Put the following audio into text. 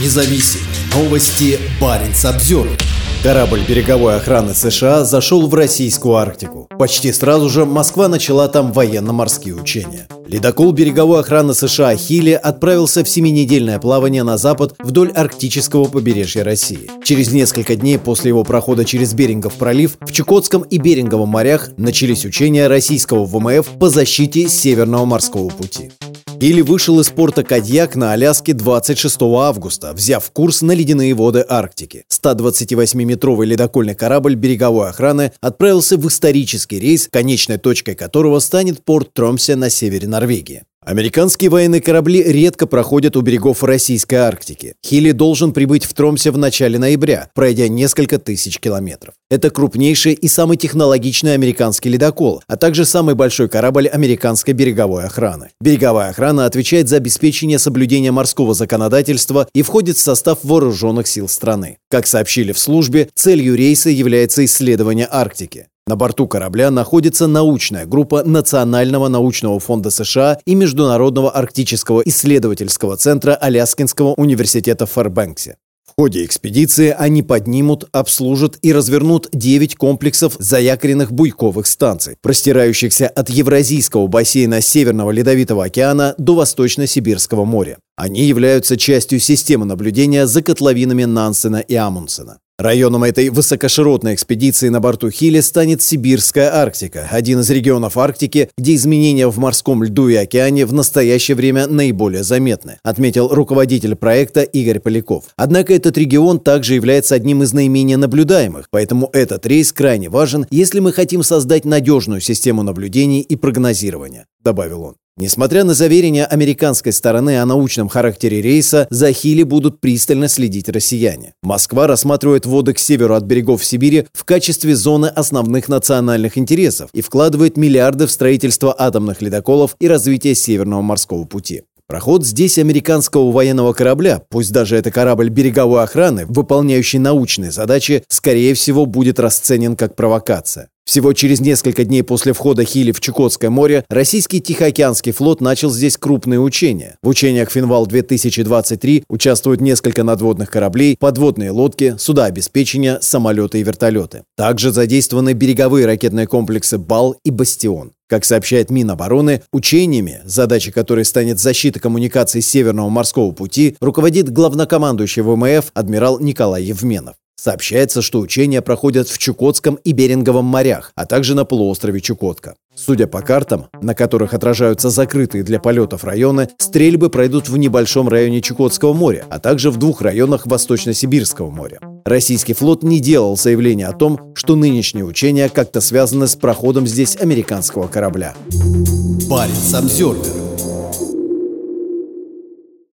независим. Новости Баренц Обзервер. Корабль береговой охраны США зашел в российскую Арктику. Почти сразу же Москва начала там военно-морские учения. Ледокол береговой охраны США «Хили» отправился в семинедельное плавание на запад вдоль арктического побережья России. Через несколько дней после его прохода через Берингов пролив в Чукотском и Беринговом морях начались учения российского ВМФ по защите Северного морского пути. Или вышел из порта Кадьяк на Аляске 26 августа, взяв курс на ледяные воды Арктики. 128-метровый ледокольный корабль береговой охраны отправился в исторический рейс, конечной точкой которого станет порт Тромсе на севере Норвегии. Американские военные корабли редко проходят у берегов Российской Арктики. Хилли должен прибыть в Тромсе в начале ноября, пройдя несколько тысяч километров. Это крупнейший и самый технологичный американский ледокол, а также самый большой корабль американской береговой охраны. Береговая охрана отвечает за обеспечение соблюдения морского законодательства и входит в состав вооруженных сил страны. Как сообщили в службе, целью рейса является исследование Арктики. На борту корабля находится научная группа Национального научного фонда США и Международного арктического исследовательского центра Аляскинского университета в Фэрбэнксе. В ходе экспедиции они поднимут, обслужат и развернут 9 комплексов заякоренных буйковых станций, простирающихся от Евразийского бассейна Северного Ледовитого океана до Восточно-Сибирского моря. Они являются частью системы наблюдения за котловинами Нансена и Амундсена. Районом этой высокоширотной экспедиции на борту Хилли станет Сибирская Арктика, один из регионов Арктики, где изменения в морском льду и океане в настоящее время наиболее заметны, отметил руководитель проекта Игорь Поляков. Однако этот регион также является одним из наименее наблюдаемых, поэтому этот рейс крайне важен, если мы хотим создать надежную систему наблюдений и прогнозирования, добавил он. Несмотря на заверения американской стороны о научном характере рейса, за Хили будут пристально следить россияне. Москва рассматривает воды к северу от берегов Сибири в качестве зоны основных национальных интересов и вкладывает миллиарды в строительство атомных ледоколов и развитие Северного морского пути. Проход здесь американского военного корабля, пусть даже это корабль береговой охраны, выполняющий научные задачи, скорее всего будет расценен как провокация. Всего через несколько дней после входа Хили в Чукотское море российский Тихоокеанский флот начал здесь крупные учения. В учениях «Финвал-2023» участвуют несколько надводных кораблей, подводные лодки, суда обеспечения, самолеты и вертолеты. Также задействованы береговые ракетные комплексы «Бал» и «Бастион». Как сообщает Минобороны, учениями, задачей которой станет защита коммуникаций Северного морского пути, руководит главнокомандующий ВМФ адмирал Николай Евменов. Сообщается, что учения проходят в Чукотском и Беринговом морях, а также на полуострове Чукотка. Судя по картам, на которых отражаются закрытые для полетов районы, стрельбы пройдут в небольшом районе Чукотского моря, а также в двух районах Восточно-Сибирского моря. Российский флот не делал заявления о том, что нынешние учения как-то связаны с проходом здесь американского корабля. Парень Самсервер